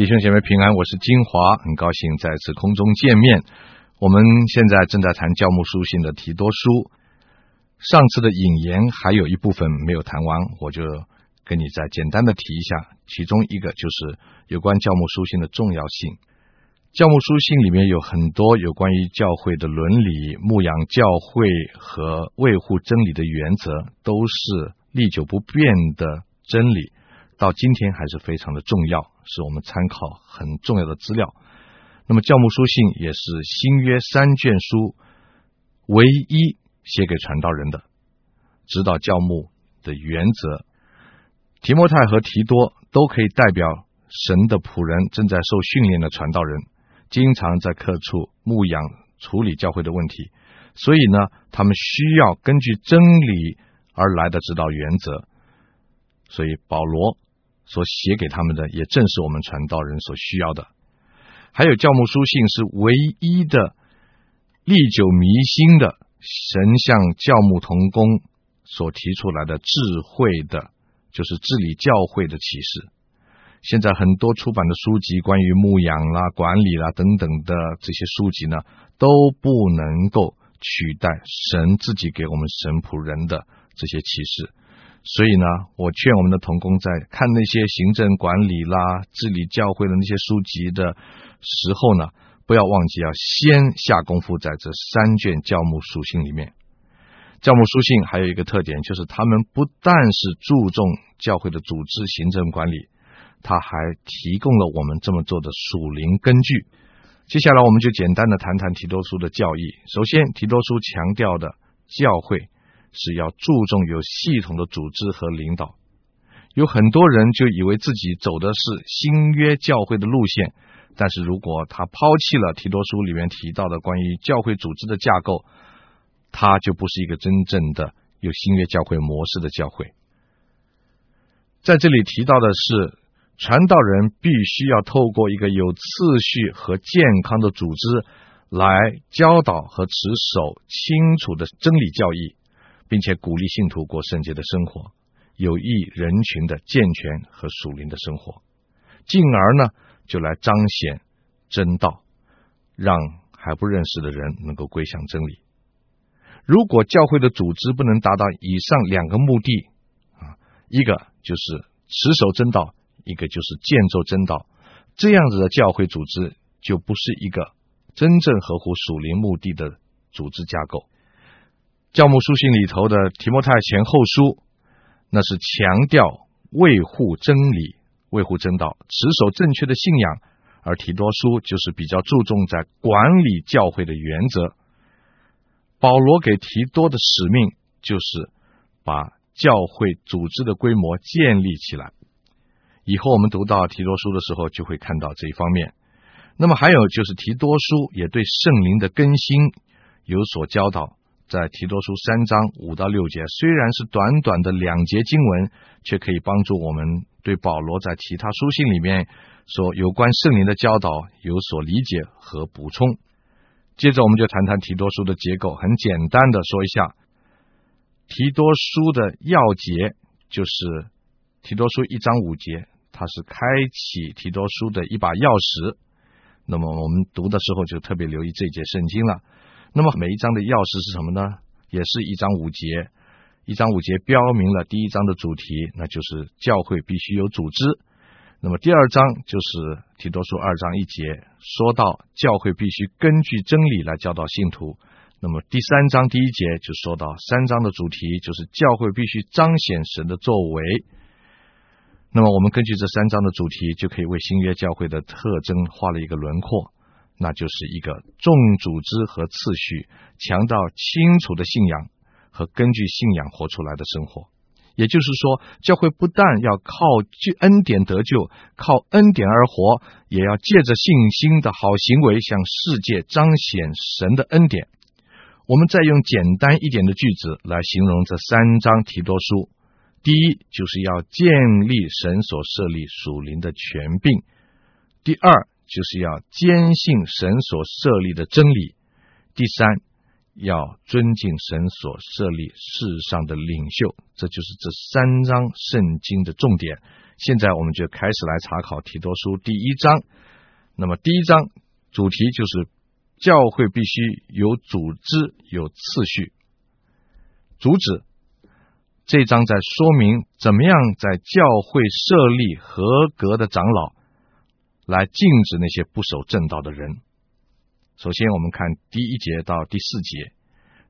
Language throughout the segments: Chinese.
弟兄姐妹平安，我是金华，很高兴再次空中见面。我们现在正在谈教牧书信的提多书。上次的引言还有一部分没有谈完，我就跟你再简单的提一下。其中一个就是有关教牧书信的重要性。教牧书信里面有很多有关于教会的伦理、牧养教会和维护真理的原则，都是历久不变的真理。到今天还是非常的重要，是我们参考很重要的资料。那么，教牧书信也是新约三卷书唯一写给传道人的指导教牧的原则。提摩太和提多都可以代表神的仆人，正在受训练的传道人，经常在各处牧养处理教会的问题，所以呢，他们需要根据真理而来的指导原则。所以保罗。所写给他们的，也正是我们传道人所需要的。还有教牧书信是唯一的历久弥新的神向教牧同工所提出来的智慧的，就是治理教会的启示。现在很多出版的书籍，关于牧养啦、管理啦等等的这些书籍呢，都不能够取代神自己给我们神仆人的这些启示。所以呢，我劝我们的同工在看那些行政管理啦、治理教会的那些书籍的时候呢，不要忘记要先下功夫在这三卷教牧书信里面。教牧书信还有一个特点，就是他们不但是注重教会的组织、行政管理，他还提供了我们这么做的属灵根据。接下来，我们就简单的谈谈提多书的教义。首先，提多书强调的教会。是要注重有系统的组织和领导。有很多人就以为自己走的是新约教会的路线，但是如果他抛弃了提多书里面提到的关于教会组织的架构，他就不是一个真正的有新约教会模式的教会。在这里提到的是，传道人必须要透过一个有次序和健康的组织来教导和持守清楚的真理教义。并且鼓励信徒过圣洁的生活，有益人群的健全和属灵的生活，进而呢，就来彰显真道，让还不认识的人能够归向真理。如果教会的组织不能达到以上两个目的啊，一个就是持守真道，一个就是建造真道，这样子的教会组织就不是一个真正合乎属灵目的的组织架构。教牧书信里头的提摩太前后书，那是强调维护真理、维护真道、持守正确的信仰；而提多书就是比较注重在管理教会的原则。保罗给提多的使命就是把教会组织的规模建立起来。以后我们读到提多书的时候，就会看到这一方面。那么还有就是提多书也对圣灵的更新有所教导。在提多书三章五到六节，虽然是短短的两节经文，却可以帮助我们对保罗在其他书信里面说有关圣灵的教导有所理解和补充。接着，我们就谈谈提多书的结构，很简单的说一下，提多书的要节就是提多书一章五节，它是开启提多书的一把钥匙。那么我们读的时候就特别留意这节圣经了。那么每一章的钥匙是什么呢？也是一章五节，一章五节标明了第一章的主题，那就是教会必须有组织。那么第二章就是提多书二章一节，说到教会必须根据真理来教导信徒。那么第三章第一节就说到三章的主题，就是教会必须彰显神的作为。那么我们根据这三章的主题，就可以为新约教会的特征画了一个轮廓。那就是一个重组织和次序，强调清楚的信仰和根据信仰活出来的生活。也就是说，教会不但要靠恩典得救，靠恩典而活，也要借着信心的好行为向世界彰显神的恩典。我们再用简单一点的句子来形容这三章提多书：第一，就是要建立神所设立属灵的权柄；第二，就是要坚信神所设立的真理。第三，要尊敬神所设立世上的领袖，这就是这三章圣经的重点。现在我们就开始来查考提多书第一章。那么第一章主题就是教会必须有组织、有次序。主旨这章在说明怎么样在教会设立合格的长老，来禁止那些不守正道的人。首先，我们看第一节到第四节。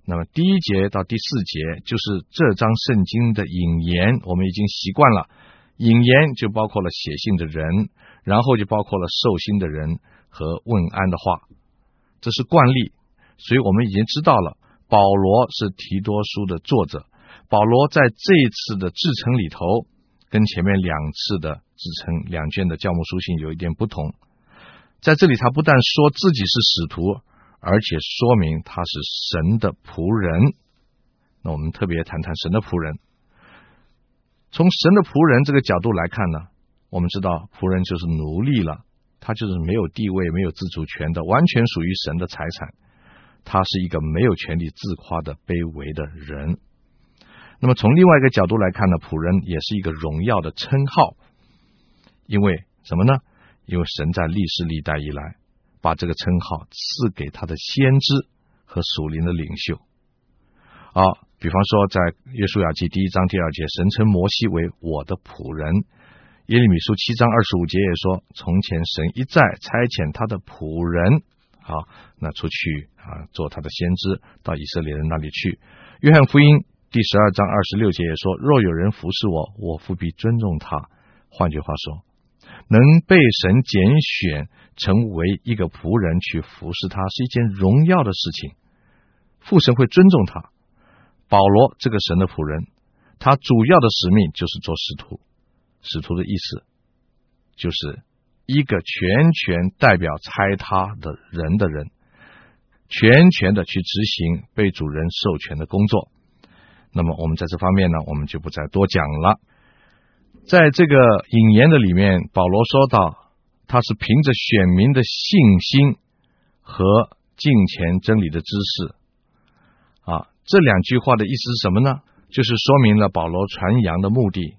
那么，第一节到第四节就是这张圣经的引言。我们已经习惯了，引言就包括了写信的人，然后就包括了受信的人和问安的话，这是惯例。所以我们已经知道了，保罗是提多书的作者。保罗在这一次的制程里头，跟前面两次的自称两卷的教牧书信有一点不同。在这里，他不但说自己是使徒，而且说明他是神的仆人。那我们特别谈谈神的仆人。从神的仆人这个角度来看呢，我们知道仆人就是奴隶了，他就是没有地位、没有自主权的，完全属于神的财产。他是一个没有权利自夸的卑微的人。那么从另外一个角度来看呢，仆人也是一个荣耀的称号，因为什么呢？因为神在历史历代以来，把这个称号赐给他的先知和属灵的领袖。啊，比方说在约书亚记第一章第二节，神称摩西为我的仆人；耶利米书七章二十五节也说，从前神一再差遣他的仆人，好，那出去啊做他的先知，到以色列人那里去。约翰福音第十二章二十六节也说，若有人服侍我，我父必尊重他。换句话说。能被神拣选成为一个仆人去服侍他，是一件荣耀的事情。父神会尊重他。保罗这个神的仆人，他主要的使命就是做使徒。使徒的意思就是一个全权代表差他的人的人，全权的去执行被主人授权的工作。那么我们在这方面呢，我们就不再多讲了。在这个引言的里面，保罗说到，他是凭着选民的信心和敬虔真理的知识啊。这两句话的意思是什么呢？就是说明了保罗传扬的目的。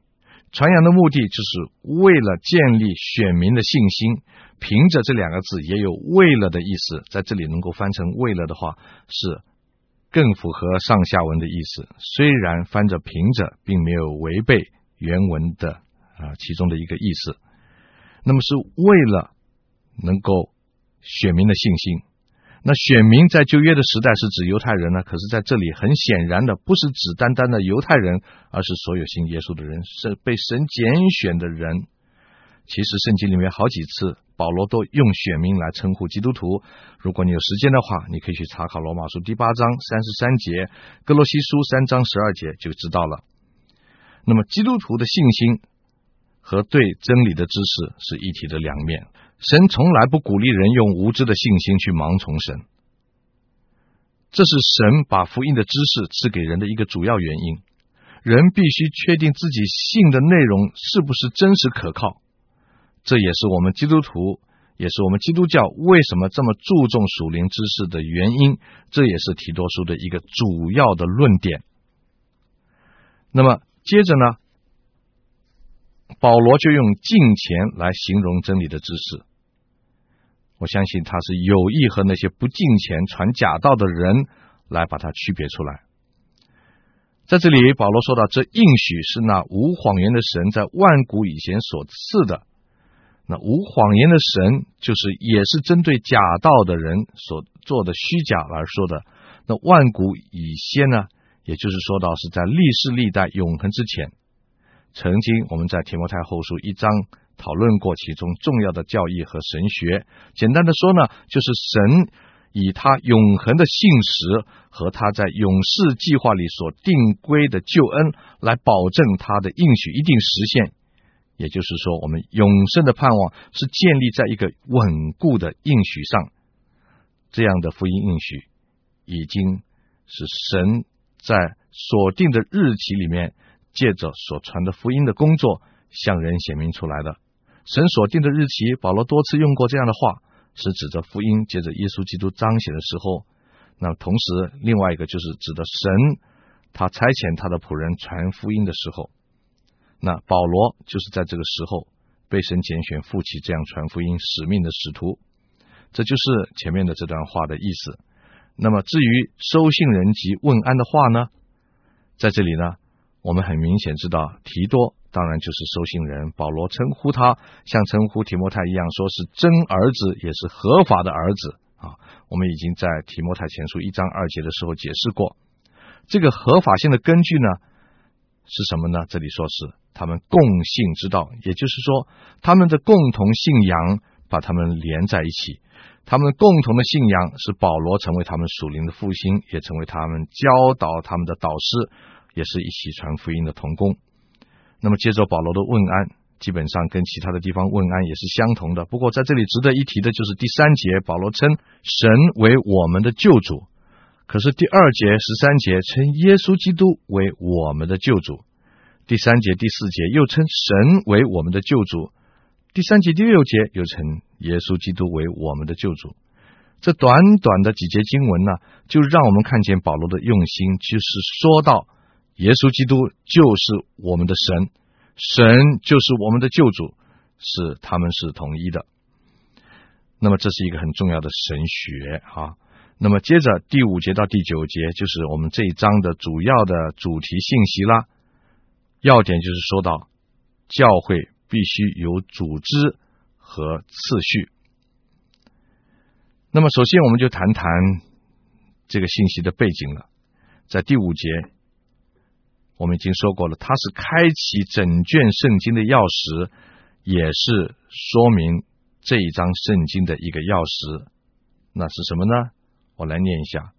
传扬的目的就是为了建立选民的信心。凭着这两个字也有为了的意思，在这里能够翻成为了的话，是更符合上下文的意思。虽然翻着平着，并没有违背。原文的啊，其中的一个意思，那么是为了能够选民的信心。那选民在旧约的时代是指犹太人呢？可是在这里很显然的，不是指单单的犹太人，而是所有信耶稣的人，是被神拣选的人。其实圣经里面好几次，保罗都用选民来称呼基督徒。如果你有时间的话，你可以去查考罗马书第八章三十三节，歌罗西书三章十二节，就知道了。那么，基督徒的信心和对真理的知识是一体的两面。神从来不鼓励人用无知的信心去盲从神，这是神把福音的知识赐给人的一个主要原因。人必须确定自己信的内容是不是真实可靠，这也是我们基督徒，也是我们基督教为什么这么注重属灵知识的原因。这也是提多书的一个主要的论点。那么。接着呢，保罗就用敬虔来形容真理的知识。我相信他是有意和那些不敬虔、传假道的人来把它区别出来。在这里，保罗说到，这应许是那无谎言的神在万古以前所赐的。那无谎言的神，就是也是针对假道的人所做的虚假而说的。那万古以先呢？也就是说到是在历世历代永恒之前，曾经我们在提摩太后书一章讨论过其中重要的教义和神学。简单的说呢，就是神以他永恒的信实和他在永世计划里所定规的救恩来保证他的应许一定实现。也就是说，我们永生的盼望是建立在一个稳固的应许上。这样的福音应许已经是神。在锁定的日期里面，借着所传的福音的工作，向人显明出来的。神锁定的日期，保罗多次用过这样的话，是指着福音借着耶稣基督彰显的时候。那同时，另外一个就是指的神，他差遣他的仆人传福音的时候，那保罗就是在这个时候被神拣选，负起这样传福音使命的使徒。这就是前面的这段话的意思。那么至于收信人及问安的话呢，在这里呢，我们很明显知道提多当然就是收信人，保罗称呼他像称呼提摩太一样，说是真儿子，也是合法的儿子。啊，我们已经在提摩太前书一章二节的时候解释过，这个合法性的根据呢是什么呢？这里说是他们共信之道，也就是说他们的共同信仰把他们连在一起，他们共同的信仰使保罗成为他们属灵的复兴，也成为他们教导他们的导师，也是一起传福音的同工。那么接着保罗的问安。基本上跟其他的地方问安也是相同的。不过在这里值得一提的就是第三节，保罗称神为我们的救主。可是第二节、十三节称耶稣基督为我们的救主。第三节、第四节又称神为我们的救主。第三节、第六节又称耶稣基督为我们的救主。这短短的几节经文呢，就让我们看见保罗的用心，就是说到耶稣基督就是我们的神。神就是我们的救主，是他们是统一的。那么这是一个很重要的神学啊。那么接着第五节到第九节就是我们这一章的主要的主题信息啦。要点就是说到教会必须有组织和次序。那么首先我们就谈谈这个信息的背景了，在第五节。我们已经说过了，它是开启整卷圣经的钥匙，也是说明这一章圣经的一个钥匙。那是什么呢？我来念一下：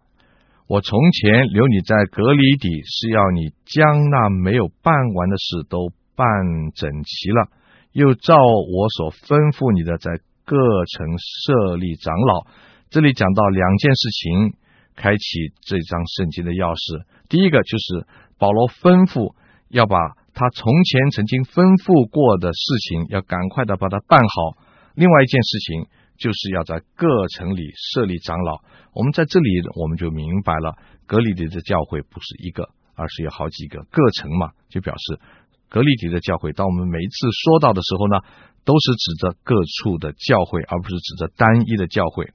我从前留你在隔离底，是要你将那没有办完的事都办整齐了，又照我所吩咐你的，在各城设立长老。这里讲到两件事情，开启这张圣经的钥匙。第一个就是。保罗吩咐要把他从前曾经吩咐过的事情，要赶快的把它办好。另外一件事情，就是要在各城里设立长老。我们在这里我们就明白了，格里底的教会不是一个，而是有好几个各城嘛，就表示格里底的教会。当我们每一次说到的时候呢，都是指着各处的教会，而不是指着单一的教会。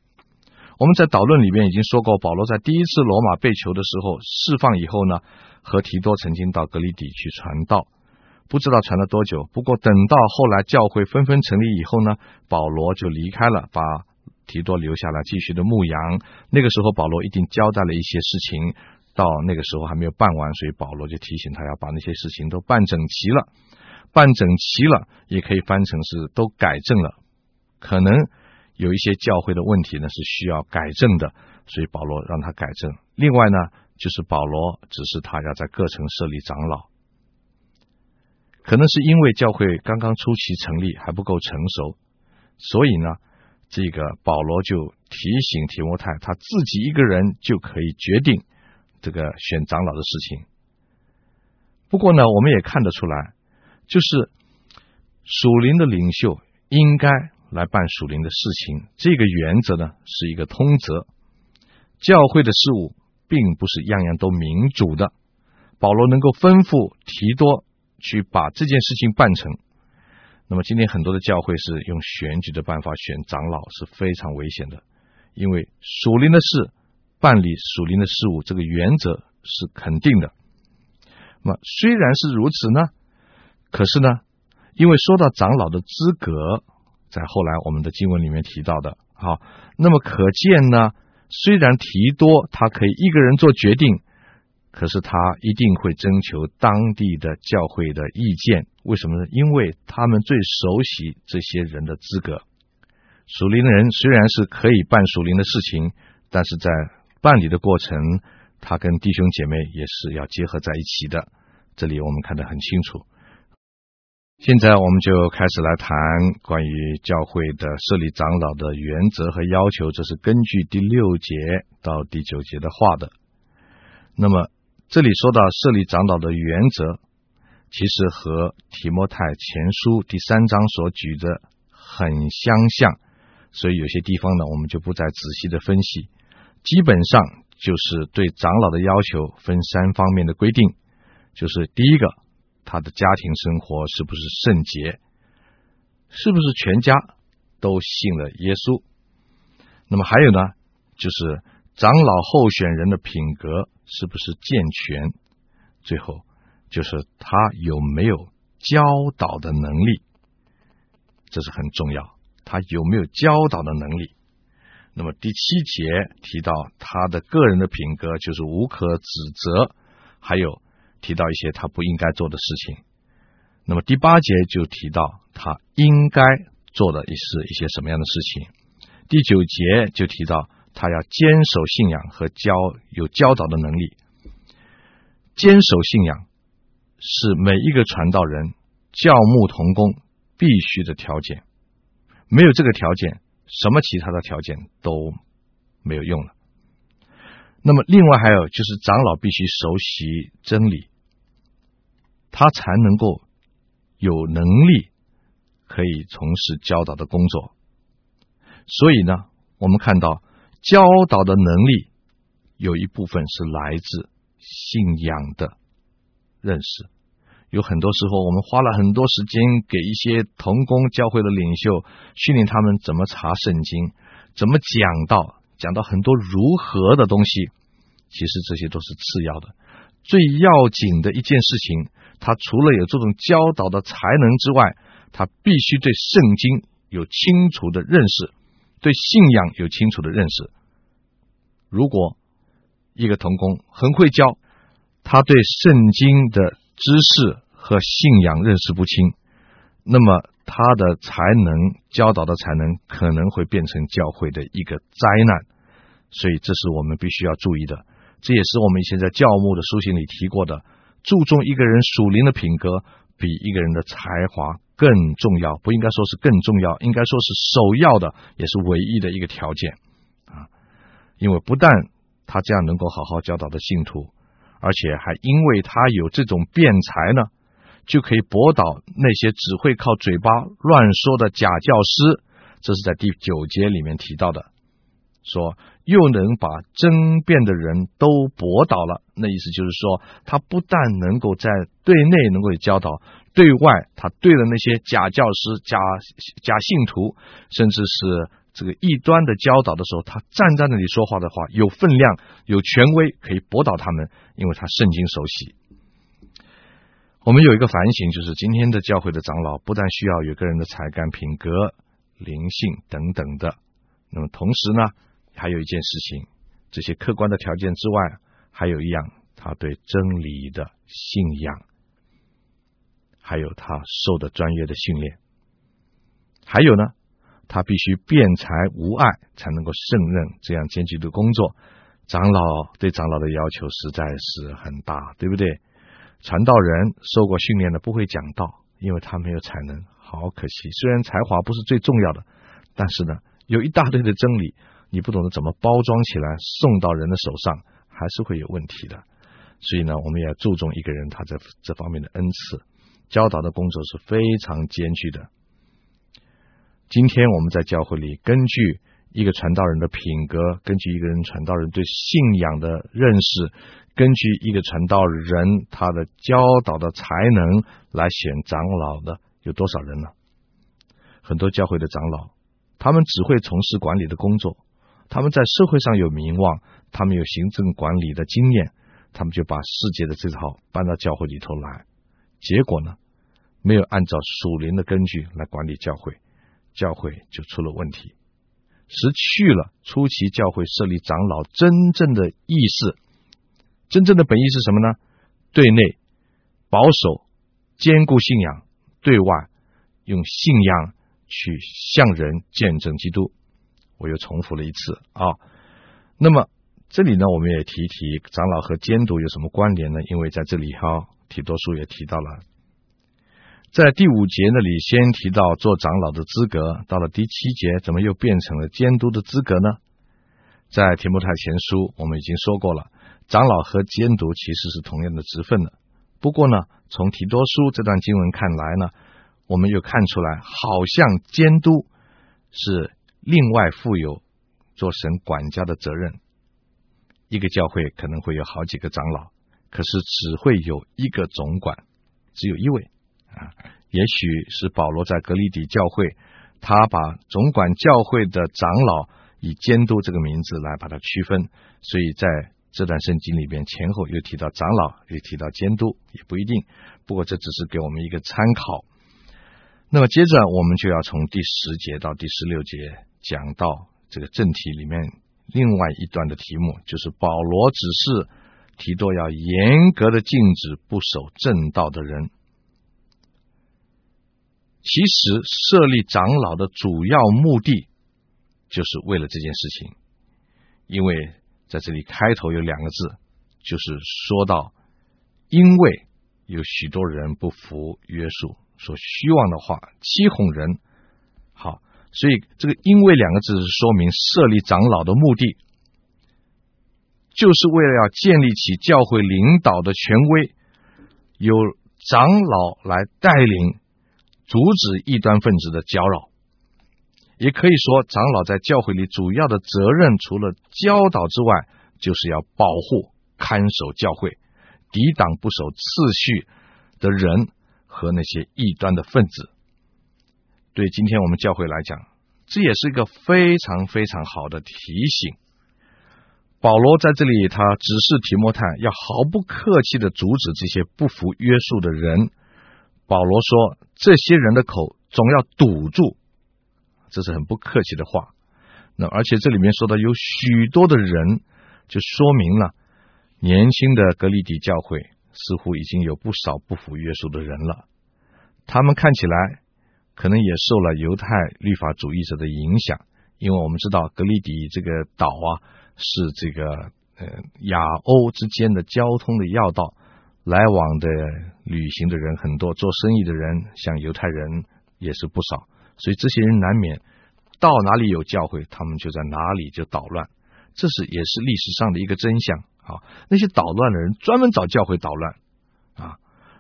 我们在导论里边已经说过，保罗在第一次罗马被囚的时候释放以后呢，和提多曾经到格里底去传道，不知道传了多久。不过等到后来教会纷纷成立以后呢，保罗就离开了，把提多留下来继续的牧羊。那个时候保罗一定交代了一些事情，到那个时候还没有办完，所以保罗就提醒他要把那些事情都办整齐了。办整齐了，也可以翻成是都改正了，可能。有一些教会的问题呢，是需要改正的，所以保罗让他改正。另外呢，就是保罗指示他要在各城设立长老，可能是因为教会刚刚初期成立还不够成熟，所以呢，这个保罗就提醒提摩太，他自己一个人就可以决定这个选长老的事情。不过呢，我们也看得出来，就是属灵的领袖应该。来办属灵的事情，这个原则呢是一个通则。教会的事务并不是样样都民主的。保罗能够吩咐提多去把这件事情办成。那么今天很多的教会是用选举的办法选长老，是非常危险的。因为属灵的事办理属灵的事务，这个原则是肯定的。那么虽然是如此呢，可是呢，因为说到长老的资格。在后来我们的经文里面提到的，好，那么可见呢，虽然提多他可以一个人做决定，可是他一定会征求当地的教会的意见。为什么呢？因为他们最熟悉这些人的资格。属灵的人虽然是可以办属灵的事情，但是在办理的过程，他跟弟兄姐妹也是要结合在一起的。这里我们看得很清楚。现在我们就开始来谈关于教会的设立长老的原则和要求，这是根据第六节到第九节的话的。那么这里说到设立长老的原则，其实和提摩太前书第三章所举的很相像，所以有些地方呢，我们就不再仔细的分析。基本上就是对长老的要求分三方面的规定，就是第一个，他的家庭生活是不是圣洁，是不是全家都信了耶稣？那么还有呢，就是长老候选人的品格是不是健全？最后就是他有没有教导的能力，这是很重要。他有没有教导的能力？那么第七节提到他的个人的品格就是无可指责，还有提到一些他不应该做的事情。那么第八节就提到他应该做的是一些什么样的事情。第九节就提到他要坚守信仰和教有教导的能力。坚守信仰是每一个传道人、教牧同工必须的条件，没有这个条件，什么其他的条件都没有用了。那么，另外还有就是长老必须熟悉真理，他才能够有能力可以从事教导的工作。所以呢，我们看到教导的能力有一部分是来自。信仰的认识，有很多时候我们花了很多时间给一些同工教会的领袖训练他们怎么查圣经，怎么讲道，讲到很多如何的东西，其实这些都是次要的。最要紧的一件事情，他除了有这种教导的才能之外，他必须对圣经有清楚的认识，对信仰有清楚的认识。如果一个童工很会教，他对圣经的知识和信仰认识不清，那么他的才能教导的才能可能会变成教会的一个灾难，所以这是我们必须要注意的。这也是我们以前在教牧的书信里提过的，注重一个人属灵的品格，比一个人的才华更重要，不应该说是更重要，应该说是首要的，也是唯一的一个条件啊，因为不但他这样能够好好教导的信徒，而且还因为他有这种辩才呢，就可以驳倒那些只会靠嘴巴乱说的假教师。这是在第九节里面提到的，说又能把争辩的人都驳倒了。那意思就是说，他不但能够在对内能够教导，对外他对了那些假教师、假假信徒，甚至是。这个异端的教导的时候，他站在那里说话的话，有分量、有权威，可以驳倒他们，因为他圣经熟悉。我们有一个反省，就是今天的教会的长老，不但需要有个人的才干、品格、灵性等等的，那么同时呢，还有一件事情，这些客观的条件之外，还有一样，他对真理的信仰，还有他受的专业的训练，还有呢。他必须辩才无碍，才能够胜任这样艰巨的工作。长老对长老的要求实在是很大，对不对？传道人受过训练的不会讲道，因为他没有才能。好可惜，虽然才华不是最重要的，但是呢，有一大堆的真理，你不懂得怎么包装起来送到人的手上，还是会有问题的。所以呢，我们也要注重一个人他在这方面的恩赐。教导的工作是非常艰巨的。今天我们在教会里，根据一个传道人的品格，根据一个人传道人对信仰的认识，根据一个传道人他的教导的才能来选长老的有多少人呢？很多教会的长老，他们只会从事管理的工作，他们在社会上有名望，他们有行政管理的经验，他们就把世界的这套搬到教会里头来，结果呢，没有按照属灵的根据来管理教会。教会就出了问题，失去了初期教会设立长老真正的意思，真正的本意是什么呢？对内保守坚固信仰，对外用信仰去向人见证基督。我又重复了一次啊。那么这里呢，我们也提一提长老和监督有什么关联呢？因为在这里哈，提多书也提到了。在第五节那里先提到做长老的资格，到了第七节怎么又变成了监督的资格呢？在提摩太前书我们已经说过了，长老和监督其实是同样的职分的。不过呢，从提多书这段经文看来呢，我们又看出来，好像监督是另外负有做神管家的责任，一个教会可能会有好几个长老，可是只会有一个总管，只有一位啊。也许是保罗在格里底教会，他把总管教会的长老以监督这个名字来把它区分，所以在这段圣经里边前后又提到长老，又提到监督，也不一定。不过这只是给我们一个参考。那么接着我们就要从第十节到第十六节讲到这个正题里面另外一段的题目，就是保罗指示提多要严格的禁止不守正道的人。其实设立长老的主要目的，就是为了这件事情。因为在这里开头有两个字，就是说到，因为有许多人不服约束，说虚妄的话，欺哄人。好，所以这个“因为”两个字是说明设立长老的目的，就是为了要建立起教会领导的权威，由长老来带领。阻止异端分子的搅扰，也可以说，长老在教会里主要的责任，除了教导之外，就是要保护、看守教会，抵挡不守次序的人和那些异端的分子。对今天我们教会来讲，这也是一个非常非常好的提醒。保罗在这里，他指示提摩太要毫不客气地阻止这些不服约束的人。保罗说：“这些人的口总要堵住，这是很不客气的话。那而且这里面说的有许多的人，就说明了年轻的格里底教会似乎已经有不少不服约束的人了。他们看起来可能也受了犹太律法主义者的影响，因为我们知道格里底这个岛啊，是这个呃亚欧之间的交通的要道。”来往的旅行的人很多，做生意的人像犹太人也是不少，所以这些人难免到哪里有教会，他们就在哪里就捣乱，这是也是历史上的一个真相啊。那些捣乱的人专门找教会捣乱。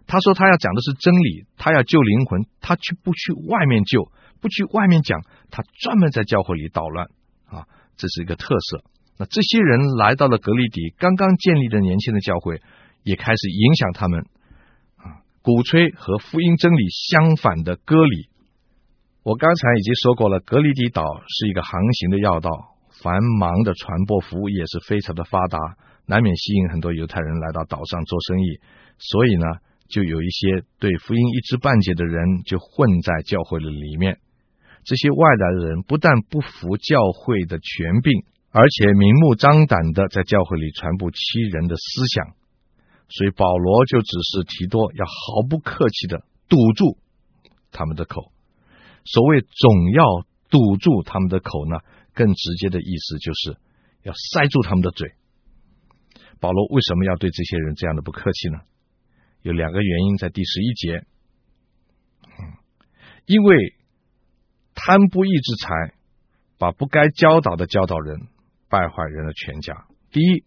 他说他要讲的是真理，他要救灵魂，他去不去外面救，不去外面讲，他专门在教会里捣乱啊，这是一个特色。那这些人来到了格里底刚刚建立的年轻的教会。也开始影响他们啊，鼓吹和福音真理相反的割礼。我刚才已经说过了，格里底岛是一个航行的要道，繁忙的船舶服务业是非常的发达，难免吸引很多犹太人来到岛上做生意。所以呢，就有一些对福音一知半解的人就混在教会的里面。这些外来的人不但不服教会的权柄，而且明目张胆的在教会里传播欺人的思想。所以保罗就指示提多要毫不客气的堵住他们的口。所谓总要堵住他们的口呢，更直接的意思就是要塞住他们的嘴。保罗为什么要对这些人这样的不客气呢？有两个原因，在第十一节，因为贪不义之财，把不该教导的教导人，败坏人的全家。第一。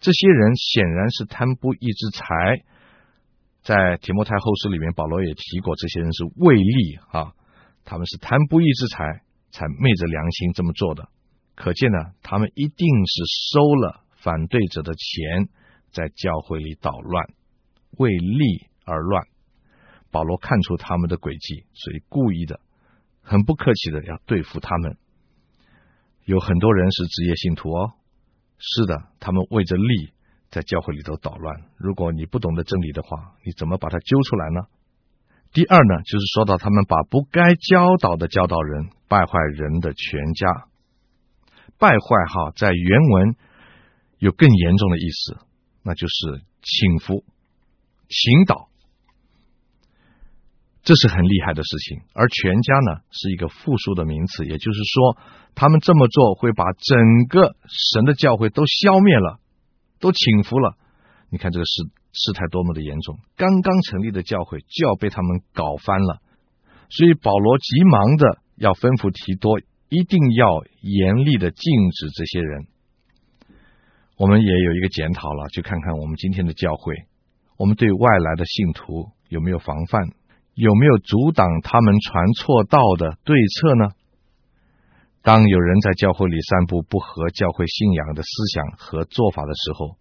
这些人显然是贪不义之财，在提摩太后书里面，保罗也提过，这些人是为利啊，他们是贪不义之财，才昧着良心这么做的。可见呢，他们一定是收了反对者的钱，在教会里捣乱，为利而乱。保罗看出他们的诡计，所以故意的、很不客气的要对付他们。有很多人是职业信徒哦。是的，他们为着利，在教会里头捣乱。如果你不懂得真理的话，你怎么把他揪出来呢？第二呢，就是说到他们把不该教导的教导人，败坏人的全家。败坏哈，在原文有更严重的意思，那就是倾覆、倾倒。这是很厉害的事情，而全家呢是一个复数的名词，也就是说，他们这么做会把整个神的教会都消灭了，都请服了。你看这个事事态多么的严重，刚刚成立的教会就要被他们搞翻了。所以保罗急忙的要吩咐提多，一定要严厉的禁止这些人。我们也有一个检讨了，去看看我们今天的教会，我们对外来的信徒有没有防范？有没有阻挡他们传错道的对策呢？当有人在教会里散布不合教会信仰的思想和做法的时候，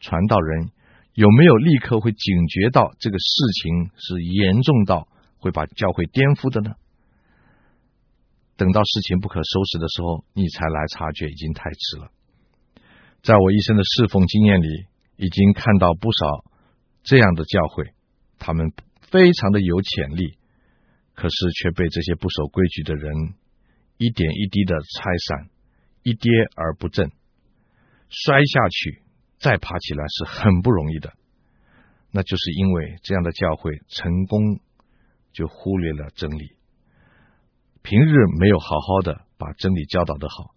传道人有没有立刻会警觉到这个事情是严重到会把教会颠覆的呢？等到事情不可收拾的时候，你才来察觉，已经太迟了。在我一生的侍奉经验里，已经看到不少这样的教会，他们非常的有潜力，可是却被这些不守规矩的人一点一滴的拆散，一跌而不振，摔下去再爬起来是很不容易的。那就是因为这样的教会成功就忽略了真理。平日没有好好的把真理教导的好，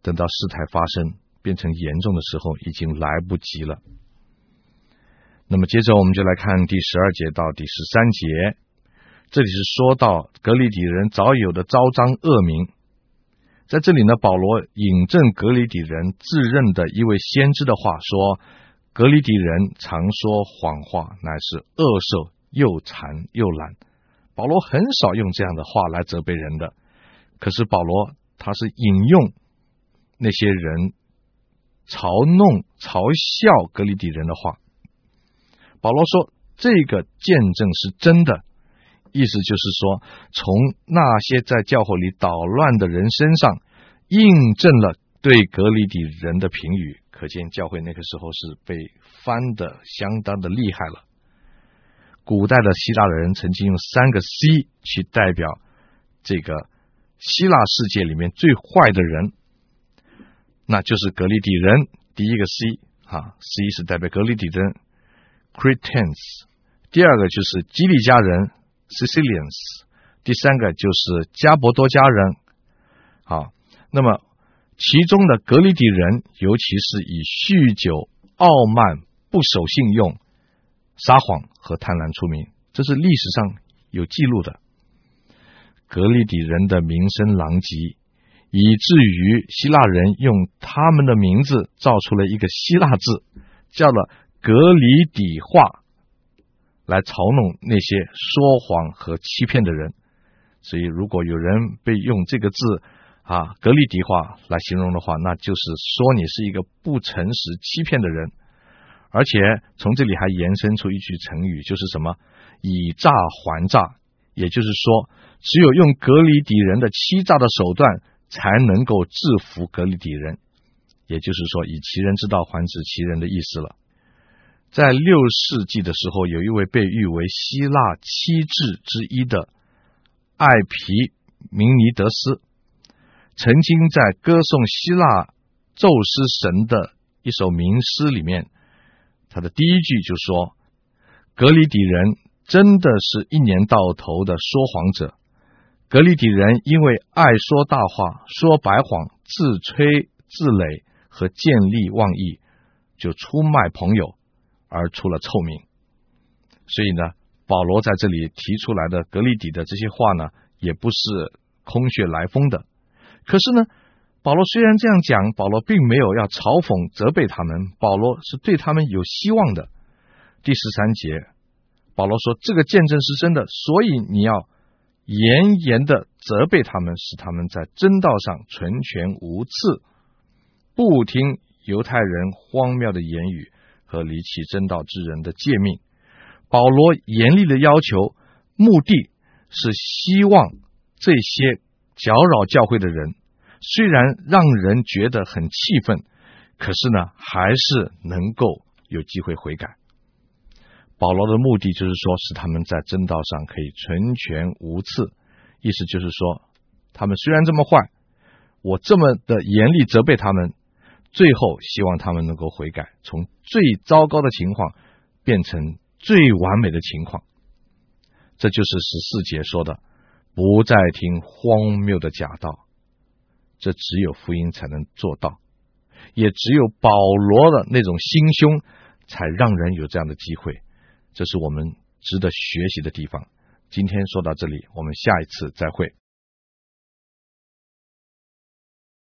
等到事态发生变成严重的时候，已经来不及了。那么接着我们就来看第十二节到第十三节，这里是说到格里底人早有的昭彰恶名，在这里呢，保罗引证格里底人自认的一位先知的话说，格里底人常说谎话，乃是恶兽，又馋又懒。保罗很少用这样的话来责备人的，可是保罗他是引用那些人嘲弄、嘲笑格里底人的话。保罗说：“这个见证是真的，意思就是说，从那些在教会里捣乱的人身上印证了对格里底人的评语，可见教会那个时候是被翻得相当的厉害了。”古代的希腊人曾经用三个 C 去代表这个希腊世界里面最坏的人，那就是格里底人。第一个 C 啊，C 是代表格里底人，Cretans；第二个就是基利家人，Sicilians；第三个就是加伯多家人。好，那么其中的格里底人，尤其是以酗酒、傲慢、不守信用。撒谎和贪婪出名，这是历史上有记录的。格里底人的名声狼藉，以至于希腊人用他们的名字造出了一个希腊字，叫了“革哩底话”，来嘲弄那些说谎和欺骗的人。所以，如果有人被用这个字啊“革哩底话”来形容的话，那就是说你是一个不诚实、欺骗的人。而且从这里还延伸出一句成语，就是什么“以诈还诈”，也就是说，只有用革哩底人的欺诈的手段，才能够制服革哩底人。也就是说，以其人之道还治其人的意思了。在六世纪的时候，有一位被誉为希腊七智之一的艾皮明尼德斯，曾经在歌颂希腊宙斯神的一首名诗里面。他的第一句就说：“格里底人真的是一年到头的说谎者。格里底人因为爱说大话、说白谎、自吹自擂和见利忘义，就出卖朋友而出了臭名。所以呢，保罗在这里提出来的革哩底的这些话呢，也不是空穴来风的。可是呢。”保罗虽然这样讲，保罗并没有要嘲讽、责备他们，保罗是对他们有希望的。第十三节，保罗说：“这个见证是真的，所以你要严严的责备他们，使他们在真道上纯全无次，不听犹太人荒谬的言语和离弃真道之人的诫命。”保罗严厉的要求，目的是希望这些搅扰教会的人。虽然让人觉得很气愤，可是呢，还是能够有机会悔改。保罗的目的就是说，使他们在正道上可以纯全无次。意思就是说，他们虽然这么坏，我这么的严厉责备他们，最后希望他们能够悔改，从最糟糕的情况变成最完美的情况。这就是十四节说的，不再听荒谬的假道。这只有福音才能做到，也只有保罗的那种心胸，才让人有这样的机会。这是我们值得学习的地方。今天说到这里，我们下一次再会。